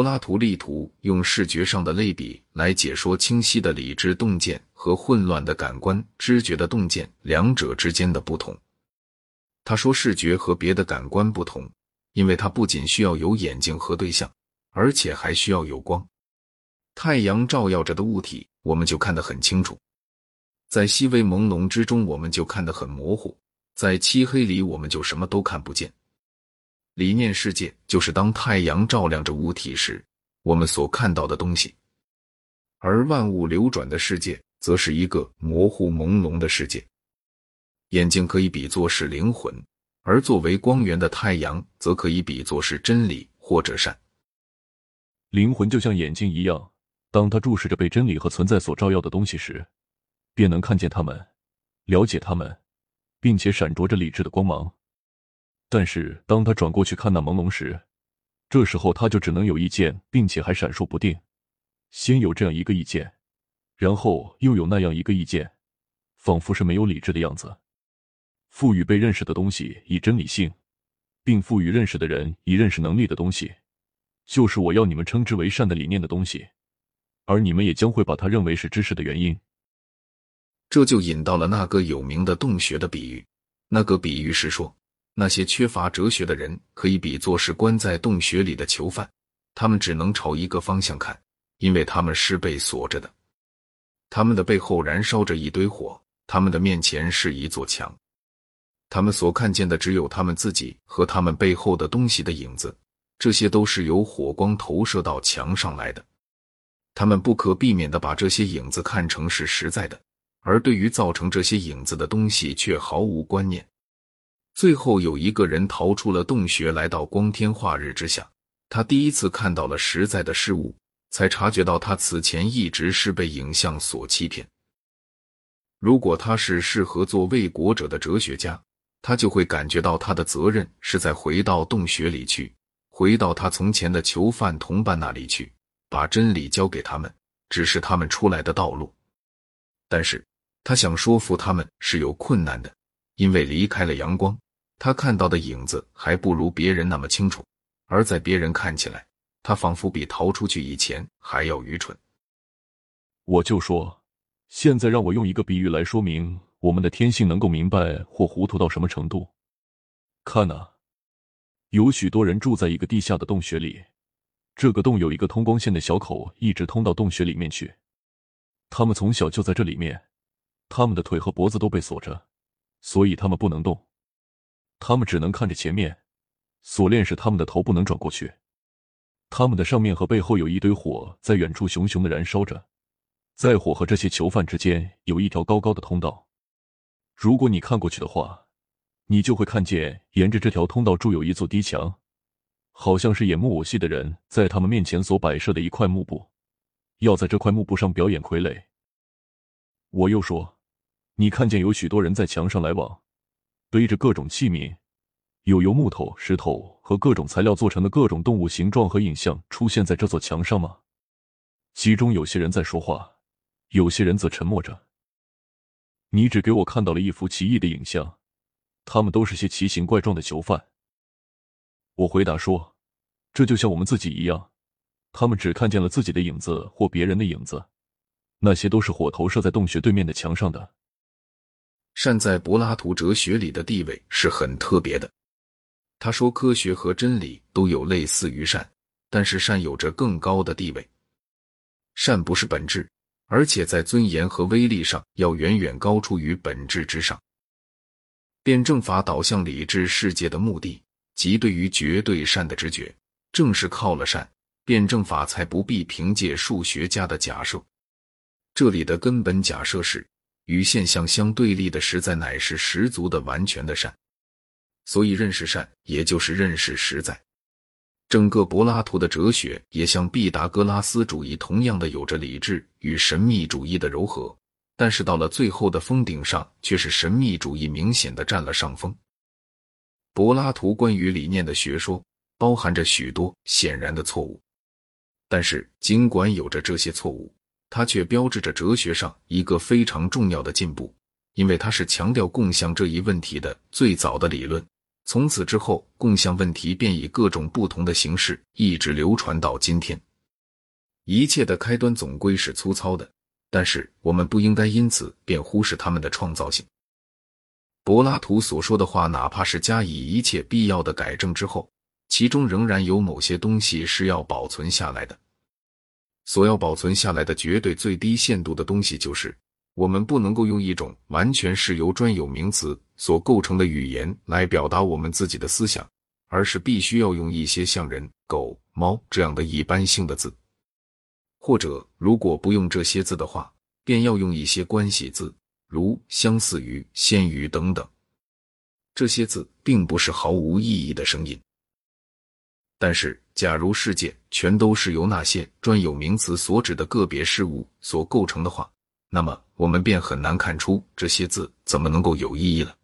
柏拉图力图用视觉上的类比来解说清晰的理智洞见和混乱的感官知觉的洞见两者之间的不同。他说，视觉和别的感官不同，因为它不仅需要有眼睛和对象，而且还需要有光。太阳照耀着的物体，我们就看得很清楚；在细微朦胧之中，我们就看得很模糊；在漆黑里，我们就什么都看不见。理念世界就是当太阳照亮着物体时，我们所看到的东西；而万物流转的世界，则是一个模糊朦胧的世界。眼睛可以比作是灵魂，而作为光源的太阳，则可以比作是真理或者善。灵魂就像眼睛一样，当他注视着被真理和存在所照耀的东西时，便能看见他们，了解他们，并且闪着着理智的光芒。但是，当他转过去看那朦胧时，这时候他就只能有意见，并且还闪烁不定。先有这样一个意见，然后又有那样一个意见，仿佛是没有理智的样子。赋予被认识的东西以真理性，并赋予认识的人以认识能力的东西，就是我要你们称之为善的理念的东西，而你们也将会把它认为是知识的原因。这就引到了那个有名的洞穴的比喻。那个比喻是说。那些缺乏哲学的人，可以比作是关在洞穴里的囚犯，他们只能朝一个方向看，因为他们是被锁着的。他们的背后燃烧着一堆火，他们的面前是一座墙，他们所看见的只有他们自己和他们背后的东西的影子，这些都是由火光投射到墙上来的。他们不可避免的把这些影子看成是实在的，而对于造成这些影子的东西却毫无观念。最后有一个人逃出了洞穴，来到光天化日之下。他第一次看到了实在的事物，才察觉到他此前一直是被影像所欺骗。如果他是适合做为国者的哲学家，他就会感觉到他的责任是在回到洞穴里去，回到他从前的囚犯同伴那里去，把真理交给他们，指示他们出来的道路。但是他想说服他们是有困难的。因为离开了阳光，他看到的影子还不如别人那么清楚，而在别人看起来，他仿佛比逃出去以前还要愚蠢。我就说，现在让我用一个比喻来说明我们的天性能够明白或糊涂到什么程度。看呐，有许多人住在一个地下的洞穴里，这个洞有一个通光线的小口，一直通到洞穴里面去。他们从小就在这里面，他们的腿和脖子都被锁着。所以他们不能动，他们只能看着前面。锁链使他们的头不能转过去。他们的上面和背后有一堆火在远处熊熊的燃烧着，在火和这些囚犯之间有一条高高的通道。如果你看过去的话，你就会看见沿着这条通道筑有一座低墙，好像是演木偶戏的人在他们面前所摆设的一块幕布，要在这块幕布上表演傀儡。我又说。你看见有许多人在墙上来往，背着各种器皿，有由木头、石头和各种材料做成的各种动物形状和影像出现在这座墙上吗？其中有些人在说话，有些人则沉默着。你只给我看到了一幅奇异的影像，他们都是些奇形怪状的囚犯。我回答说，这就像我们自己一样，他们只看见了自己的影子或别人的影子，那些都是火投射在洞穴对面的墙上的。善在柏拉图哲学里的地位是很特别的。他说，科学和真理都有类似于善，但是善有着更高的地位。善不是本质，而且在尊严和威力上要远远高出于本质之上。辩证法导向理智世界的目的，即对于绝对善的直觉，正是靠了善，辩证法才不必凭借数学家的假设。这里的根本假设是。与现象相对立的实在乃是十足的、完全的善，所以认识善也就是认识实在。整个柏拉图的哲学也像毕达哥拉斯主义同样的有着理智与神秘主义的柔和，但是到了最后的峰顶上，却是神秘主义明显的占了上风。柏拉图关于理念的学说包含着许多显然的错误，但是尽管有着这些错误。它却标志着哲学上一个非常重要的进步，因为它是强调共享这一问题的最早的理论，从此之后，共享问题便以各种不同的形式一直流传到今天。一切的开端总归是粗糙的，但是我们不应该因此便忽视他们的创造性。柏拉图所说的话，哪怕是加以一切必要的改正之后，其中仍然有某些东西是要保存下来的。所要保存下来的绝对最低限度的东西，就是我们不能够用一种完全是由专有名词所构成的语言来表达我们自己的思想，而是必须要用一些像人、狗、猫这样的一般性的字。或者，如果不用这些字的话，便要用一些关系字，如相似于、先于等等。这些字并不是毫无意义的声音。但是，假如世界全都是由那些专有名词所指的个别事物所构成的话，那么我们便很难看出这些字怎么能够有意义了。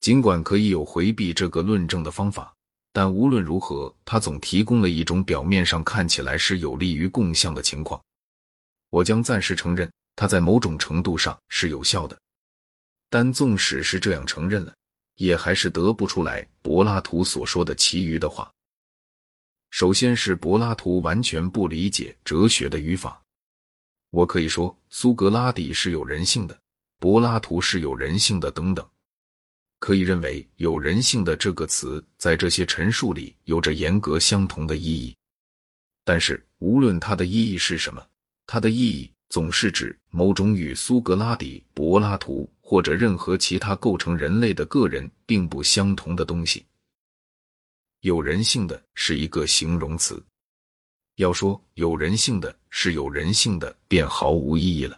尽管可以有回避这个论证的方法。但无论如何，它总提供了一种表面上看起来是有利于共相的情况。我将暂时承认，它在某种程度上是有效的。但纵使是这样承认了，也还是得不出来柏拉图所说的其余的话。首先是柏拉图完全不理解哲学的语法。我可以说苏格拉底是有人性的，柏拉图是有人性的，等等。可以认为，有人性的这个词在这些陈述里有着严格相同的意义。但是，无论它的意义是什么，它的意义总是指某种与苏格拉底、柏拉图或者任何其他构成人类的个人并不相同的东西。有人性的是一个形容词，要说有人性的是有人性的，便毫无意义了。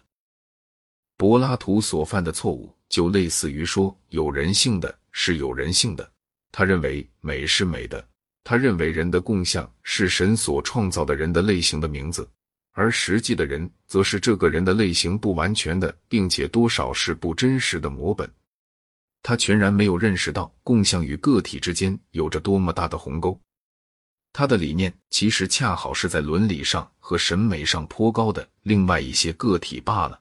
柏拉图所犯的错误。就类似于说有人性的是有人性的，他认为美是美的，他认为人的共相是神所创造的人的类型的名字，而实际的人则是这个人的类型不完全的，并且多少是不真实的模本。他全然没有认识到共相与个体之间有着多么大的鸿沟。他的理念其实恰好是在伦理上和审美上颇高的另外一些个体罢了。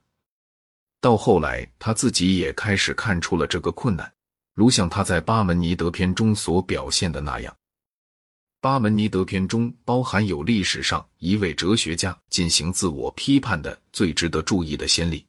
到后来，他自己也开始看出了这个困难，如像他在《巴门尼德篇》中所表现的那样，《巴门尼德篇》中包含有历史上一位哲学家进行自我批判的最值得注意的先例。